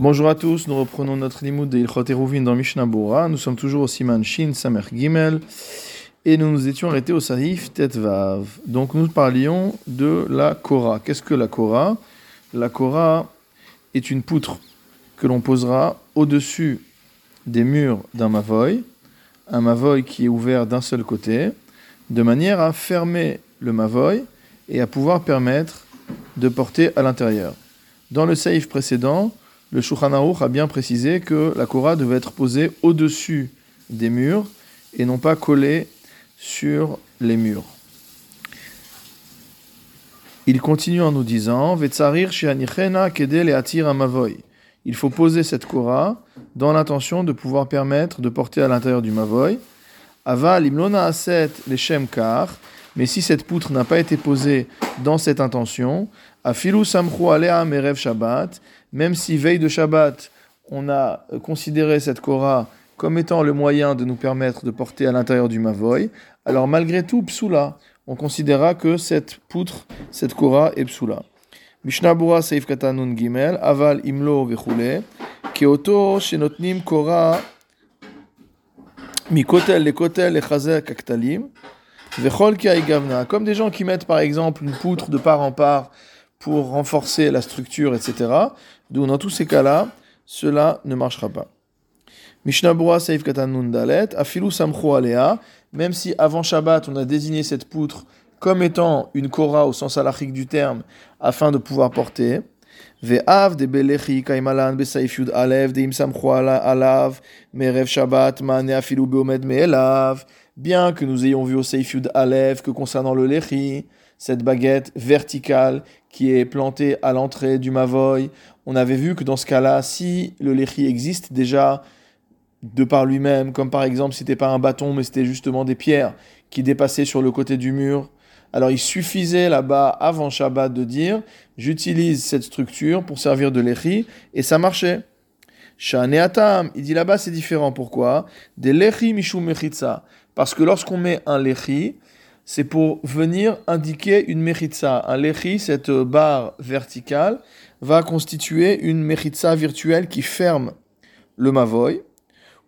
Bonjour à tous, nous reprenons notre limoud de Ilchot dans Mishnah Bora. Nous sommes toujours au Siman Shin Samer Gimel et nous nous étions arrêtés au Saif Tetvav. Donc nous parlions de la Korah. Qu'est-ce que la Korah? La Korah est une poutre que l'on posera au-dessus des murs d'un mavoy, un mavoy qui est ouvert d'un seul côté, de manière à fermer le mavoy et à pouvoir permettre de porter à l'intérieur. Dans le safe précédent, le Shulchan a bien précisé que la Korah devait être posée au-dessus des murs et non pas collée sur les murs. Il continue en nous disant Il faut poser cette Korah dans l'intention de pouvoir permettre de porter à l'intérieur du Mavoy. Aval imlona aset les kar. Mais si cette poutre n'a pas été posée dans cette intention, afilu samchu alea merev Shabbat, même si veille de Shabbat, on a considéré cette Korah comme étant le moyen de nous permettre de porter à l'intérieur du Mavoy, alors malgré tout, psula, on considérera que cette poutre, cette Korah est psula. Mishnah Bura Seif Katanun Gimel, Aval Imlo Vechule, Keoto Shenotnim Korah Mikotel le Kotel le Chazer Kaktalim, Vechol Gavna, comme des gens qui mettent par exemple une poutre de part en part pour renforcer la structure, etc. Donc dans tous ces cas-là, cela ne marchera pas. Mishnah Bura Saif Katanun Dalet, Afilu Samchu Alea, même si avant Shabbat on a désigné cette poutre comme étant une Korah au sens halachique du terme, afin de pouvoir porter. Ve'av de belechi kaimalan besaif yud alev de imsamchu alav merev Shabbat mane afilu beomed. Bien que nous ayons vu au Seif Yud Alev que concernant le lechi, cette baguette verticale qui est plantée à l'entrée du Mavoy. On avait vu que dans ce cas-là, si le lechi existe déjà de par lui-même, comme par exemple c'était pas un bâton mais c'était justement des pierres qui dépassaient sur le côté du mur, alors il suffisait là-bas avant Shabbat de dire j'utilise cette structure pour servir de lechi et ça marchait. Shaneatam, il dit là-bas c'est différent. Pourquoi? Des lechi mishum mechitza. Parce que lorsqu'on met un lechi, c'est pour venir indiquer une mechitza. Un lechi, cette barre verticale, va constituer une mechitza virtuelle qui ferme le mavoy.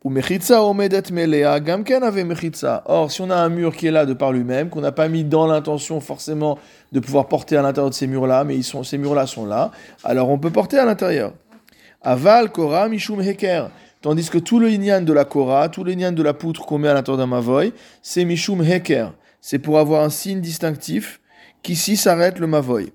Ou mechitza omedet melea, gamken avait mechitza. Or, si on a un mur qui est là de par lui-même, qu'on n'a pas mis dans l'intention forcément de pouvoir porter à l'intérieur de ces murs-là, mais ces murs-là sont là, alors on peut porter à l'intérieur. Aval, Kora, Mishum Heker. Tandis que tout le inyan de la Kora, tout le inyan de la poutre qu'on met à l'intérieur d'un Mavoy, c'est Mishum Heker. C'est pour avoir un signe distinctif qu'ici s'arrête le Mavoy.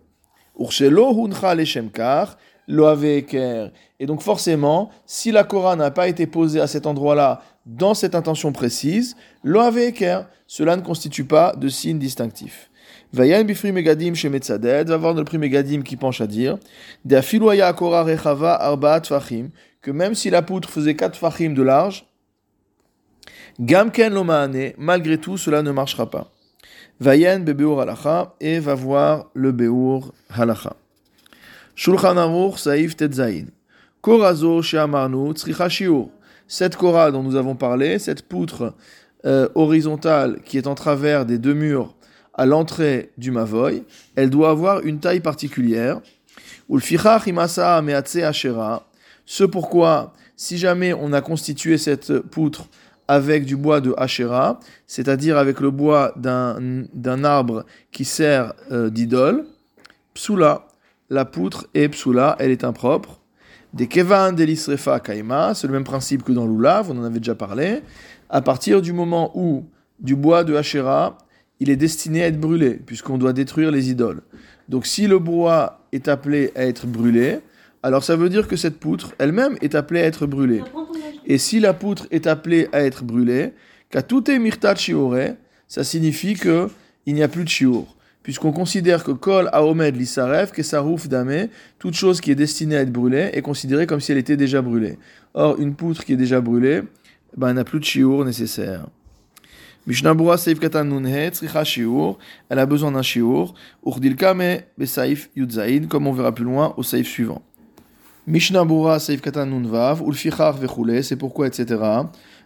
Et donc forcément, si la Korah n'a pas été posée à cet endroit-là dans cette intention précise, cela ne constitue pas de signe distinctif. Vayan bifri megadim chez Metzaded, va voir le prix megadim qui penche à dire, rechava arbaat fachim, que même si la poutre faisait 4 fachim de large, Gamken lomaane, malgré tout, cela ne marchera pas. Vayen bebeur halacha, et va voir le beur halacha. Shulchan Aruch saif tetzain. Korazo sheamarnu tzricha shiur. Cette kora dont nous avons parlé, cette poutre euh, horizontale qui est en travers des deux murs à l'entrée du mavoy, elle doit avoir une taille particulière. Ulfichach imasa meatse ashera ce pourquoi, si jamais on a constitué cette poutre avec du bois de Hachera, c'est-à-dire avec le bois d'un arbre qui sert euh, d'idole, psula, la poutre est psula, elle est impropre. Des kevan delisrefa kaima, c'est le même principe que dans l'oulav, on en avait déjà parlé. À partir du moment où du bois de Hachera, il est destiné à être brûlé, puisqu'on doit détruire les idoles. Donc si le bois est appelé à être brûlé, alors ça veut dire que cette poutre elle-même est appelée à être brûlée. Et si la poutre est appelée à être brûlée, shiore, ça signifie que il n'y a plus de shiur. Puisqu'on considère que kol aomed l'isaref, que sarouf dame, toute chose qui est destinée à être brûlée est considérée comme si elle était déjà brûlée. Or, une poutre qui est déjà brûlée, ben, n'a plus de shiur nécessaire. Elle a besoin d'un Shiur, Urdilkame Besaif Yudzaïn, comme on verra plus loin au Saif suivant. Mishnah Bura Seif Katan Nunvav, Ulfichar Vechule, c'est pourquoi, etc.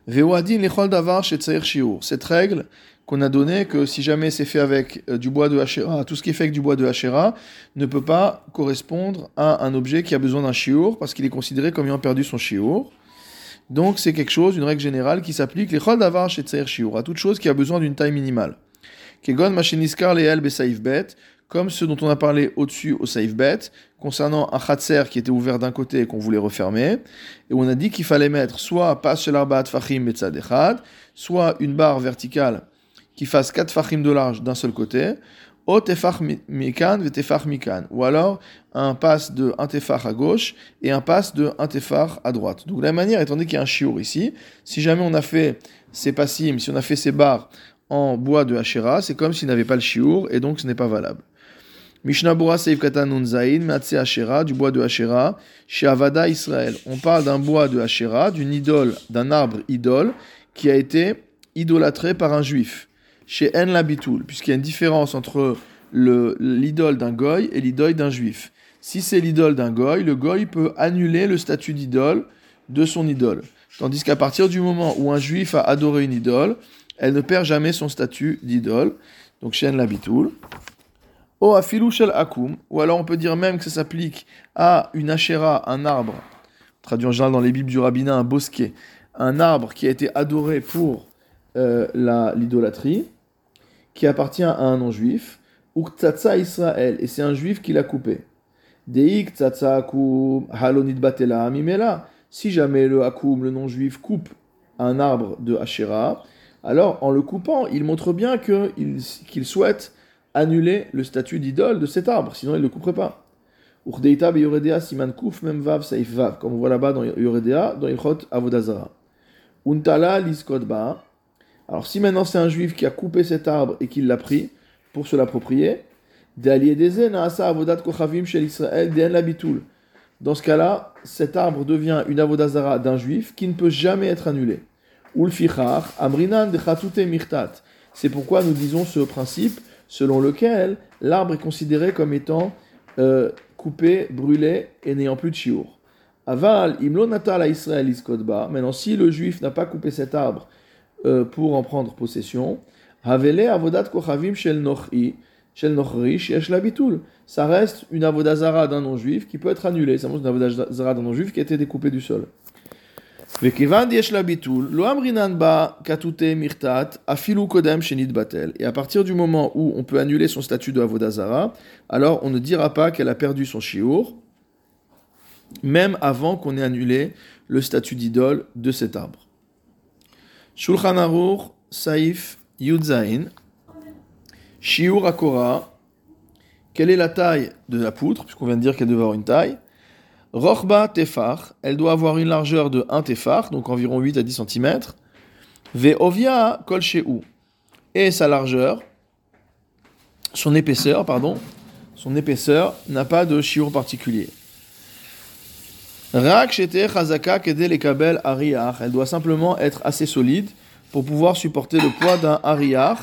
Veoadin Lechol Davar Shetzair Shiur. Cette règle qu'on a donné que si jamais c'est fait avec euh, du bois de Hachéra, tout ce qui est fait avec du bois de Hachéra ne peut pas correspondre à un objet qui a besoin d'un chiour parce qu'il est considéré comme ayant perdu son chiour. Donc c'est quelque chose, une règle générale qui s'applique les chol davar chez tsair chiour, à toute chose qui a besoin d'une taille minimale. Kegon machiniskar leel bet, comme ceux dont on a parlé au-dessus au safe bet, concernant un khatser qui était ouvert d'un côté et qu'on voulait refermer, et on a dit qu'il fallait mettre soit pas shel arbaat fachim echad, soit une barre verticale qui fasse 4 fachim de large d'un seul côté, ou tefach mikan mikan, ou alors un passe de un tefach à gauche et un passe de un tefach à droite. Donc la manière, étant donné qu'il y a un chiour ici, si jamais on a fait ces passim, si on a fait ces barres en bois de Hachera, c'est comme s'il n'avait pas le chiour et donc ce n'est pas valable. Mishnah Bura Seif Katan Zain, Matse Hachera, du bois de Hachera, chez Avada Israël. On parle d'un bois de Hachera, d'une idole, d'un arbre idole, qui a été idolâtré par un juif chez En Labitoul, puisqu'il y a une différence entre l'idole d'un goy et l'idole d'un juif. Si c'est l'idole d'un goy, le goy peut annuler le statut d'idole de son idole. Tandis qu'à partir du moment où un juif a adoré une idole, elle ne perd jamais son statut d'idole. Donc chez En Labitoul. O afilou shel akum, ou alors on peut dire même que ça s'applique à une achéra, un arbre, traduit en général dans les Bibles du rabbinat, un bosquet, un arbre qui a été adoré pour euh, l'idolâtrie, qui appartient à un non-juif, ou Israël, et c'est un juif qui l'a coupé. Deik akum halonit batela amimela. Si jamais le akum, le non-juif, coupe un arbre de Asherah, alors en le coupant, il montre bien qu'il souhaite annuler le statut d'idole de cet arbre, sinon il ne le couperait pas. Be siman kuf mem vav saif comme on voit là-bas dans Yoredea, dans Ilchot Avodazara. Untala liskodba, alors si maintenant c'est un juif qui a coupé cet arbre et qui l'a pris pour se l'approprier, dans ce cas-là, cet arbre devient une avodazara d'un juif qui ne peut jamais être annulé. C'est pourquoi nous disons ce principe selon lequel l'arbre est considéré comme étant euh, coupé, brûlé et n'ayant plus de chiour. Aval, imlo natal Israël iskodba. Maintenant, si le juif n'a pas coupé cet arbre euh, pour en prendre possession. Havele avodat kochavim shel nochri, shel. Ça reste une avodazara d'un non-juif qui peut être annulée. Ça montre une avodazara d'un non-juif qui a été découpée du sol. Et à partir du moment où on peut annuler son statut de Avodazara, alors on ne dira pas qu'elle a perdu son shiur, même avant qu'on ait annulé le statut d'idole de cet arbre. Shulchan Aruch, Saif, Yudzain, Shiur Akora, quelle est la taille de la poutre, puisqu'on vient de dire qu'elle doit avoir une taille? Rochba Tefar, elle doit avoir une largeur de 1 Tefar, donc environ 8 à 10 cm. Ve'ovia Kol et sa largeur, son épaisseur, pardon, son épaisseur n'a pas de shiur particulier. Rak chazaka kedel kabel Elle doit simplement être assez solide pour pouvoir supporter le poids d'un ariach.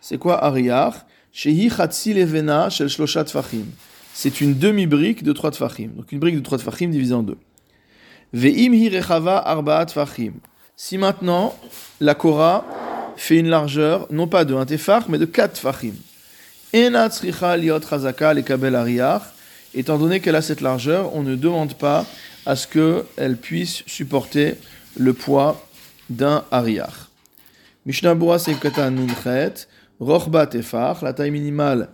C'est quoi ariach Shehi chatsi levena shel shloshat fachim. C'est une demi-brique de 3 tfachim. Donc une brique de 3 tfachim divisée en deux. Ve'im hi rechava arbaat tfachim. Si maintenant la Korah fait une largeur, non pas de 1 tefach, mais de 4 tfachim. Ena tzricha liot chazaka le kabel ariach. Étant donné qu'elle a cette largeur, on ne demande pas à ce qu'elle puisse supporter le poids d'un ariach. Mishnah Bura Seikata Nunchet, Rochba Tefach, la taille minimale,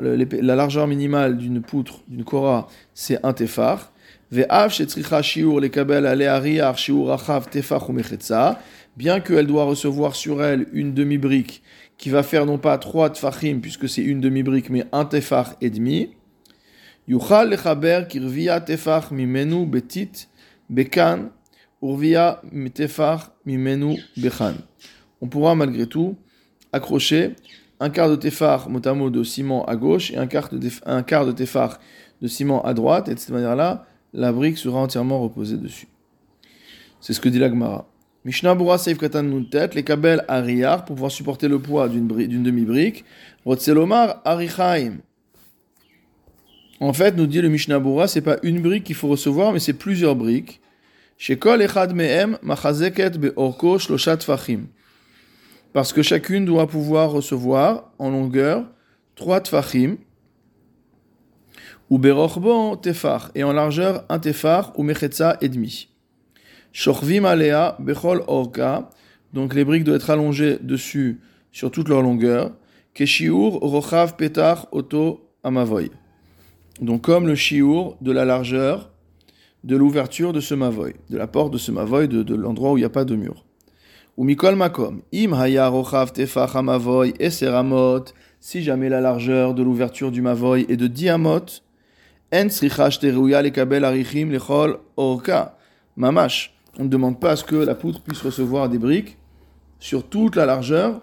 la largeur minimale d'une poutre, d'une kora, c'est un mechetza, bien qu'elle doit recevoir sur elle une demi-brique qui va faire non pas trois tefachim, puisque c'est une demi-brique, mais un tefach et demi. Yuchal lechaber kirvia tefach mimenu betit bekan urvia tefach mimenu bechan. On pourra malgré tout accrocher un quart de tefar motamo de ciment à gauche et un quart de, un quart de de ciment à droite, et de cette manière-là, la brique sera entièrement reposée dessus. C'est ce que dit la Gemara. Mishnah Bura Seif Katan Nuntet, les kabel Ariyar, pour pouvoir supporter le poids d'une demi-brique. Rotzelomar Arichaim, en fait, nous dit le Mishnah Bura, c'est pas une brique qu'il faut recevoir, mais c'est plusieurs briques. Shekol echad mehem machazeket beorko shloshat fachim. Parce que chacune doit pouvoir recevoir en longueur trois tfachim, ou berochbon tefar, et en largeur un tefar ou mechetza et demi. Shorvim alea bechol orka, donc les briques doivent être allongées dessus sur toute leur longueur. Keshiur rochav petar oto amavoy. Donc comme le shiur de la largeur de l'ouverture de ce mavoy, de la porte de ce mavoy, de, de l'endroit où il n'y a pas de mur. Ou mikol makom, im haya rochav tefach amavoy eseramot, si jamais la largeur de l'ouverture du mavoy est de diamot, en srichash teruya lekabel arichim lechol orka, mamash. On ne demande pas à ce que la poutre puisse recevoir des briques sur toute la largeur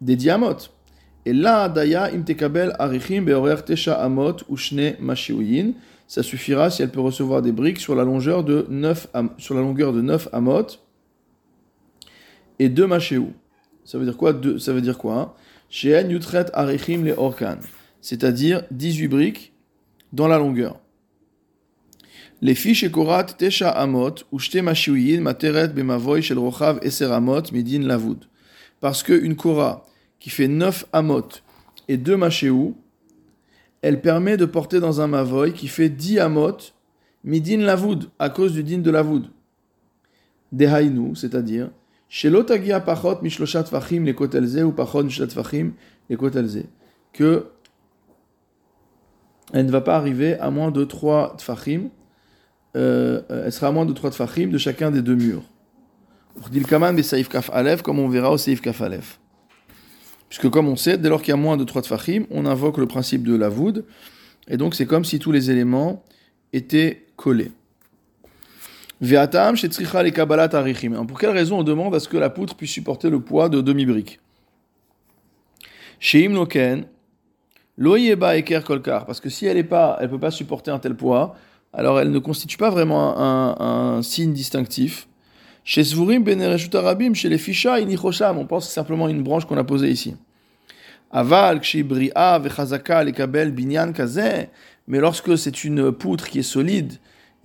des diamotes. Et là, daya imtekabel arichim beorer tesha amot ushne mashiuyin. Ça suffira si elle peut recevoir des briques sur la longueur de 9, sur la longueur de 9 amot et 2 machéou. Ça veut dire quoi Ça veut dire quoi Sheen yutret arichim le orkan. C'est-à-dire 18 briques dans la longueur. Les fiches ekorat tesha amot ou shte mashiuyin materet bemavoy shel rochav eser amot midin lavud. Parce qu'une kora qui fait 9 amot et 2 machéou, elle permet de porter dans un mavoy qui fait 10 amot midin lavud, à cause du din de lavud. Dehainu, c'est-à-dire, kotelze. Que elle ne va pas arriver à moins de 3 tfachim, elle sera à moins de 3 tfachim de chacun des deux murs. Comme on verra au Seif Kaf Aleph. Puisque comme on sait, dès lors qu'il y a moins de 3 tfachim, on invoque le principe de la voûte, et donc c'est comme si tous les éléments étaient collés. Ve'atam shetzricha le kabbalat arichim. Pour quelle raison on demande à ce que la poutre puisse supporter le poids de demi-brique? Sheim loken, loyeba eker kolkar, parce que si elle ne pas, elle peut pas supporter un tel poids, alors elle ne constitue pas vraiment un, signe distinctif. Chez Zvurim ben Arabim, chez les Fisha, inichosham, on pense simplement une branche qu'on a posée ici. Aval, bria vechazaka, lekabel, binyan, kaze. Mais lorsque c'est une poutre qui est solide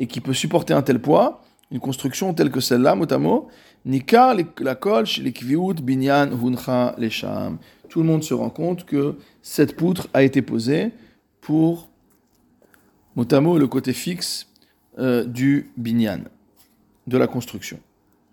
et qui peut supporter un tel poids, une construction telle que celle-là, mot nikar la kol, chez les binyan, huncha, lesham. Tout le monde se rend compte que cette poutre a été posée pour, mot le côté fixe euh, du binyan, de la construction.